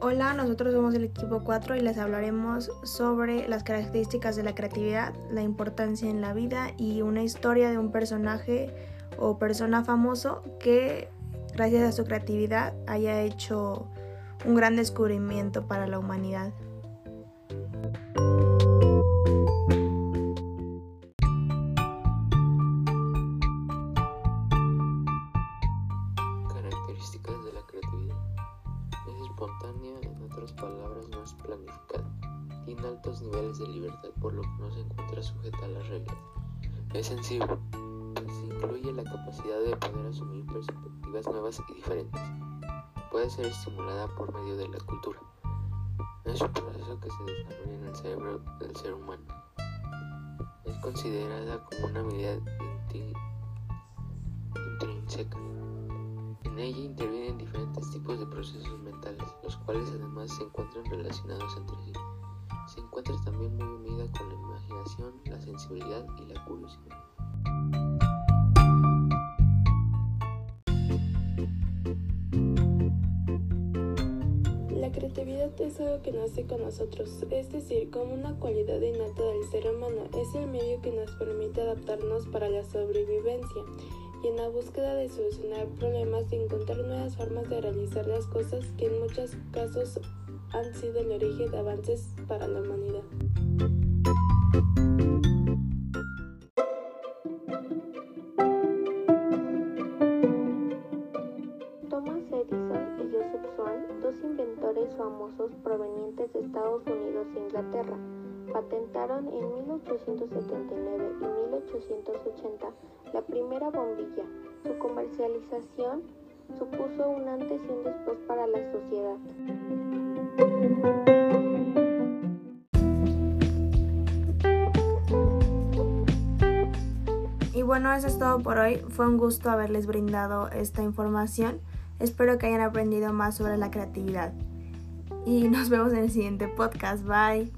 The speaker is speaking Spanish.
Hola, nosotros somos el equipo 4 y les hablaremos sobre las características de la creatividad, la importancia en la vida y una historia de un personaje o persona famoso que gracias a su creatividad haya hecho un gran descubrimiento para la humanidad. Características de la creatividad. Es espontánea, en otras palabras, no es planificada. Tiene altos niveles de libertad, por lo que no se encuentra sujeta a las reglas. Es sensible. Se incluye la capacidad de poder asumir perspectivas nuevas y diferentes. Puede ser estimulada por medio de la cultura. Es un proceso que se desarrolla en el cerebro del ser humano. Es considerada como una habilidad intrínseca. En ella intervienen diferentes tipos de procesos mentales, los cuales además se encuentran relacionados entre sí. Se encuentra también muy unida con la imaginación, la sensibilidad y la curiosidad. La creatividad es algo que nace con nosotros, es decir, como una cualidad innata del ser humano, es el medio que nos permite adaptarnos para la sobrevivencia y en la búsqueda de solucionar problemas y encontrar nuevas formas de realizar las cosas que en muchos casos han sido el origen de avances para la humanidad. Thomas Edison y Joseph Swan, dos inventores famosos provenientes de Estados Unidos e Inglaterra, patentaron en 1879 y 1880 la primera bombilla. Su comercialización supuso un antes y un después para la sociedad. Y bueno, eso es todo por hoy. Fue un gusto haberles brindado esta información. Espero que hayan aprendido más sobre la creatividad. Y nos vemos en el siguiente podcast. Bye.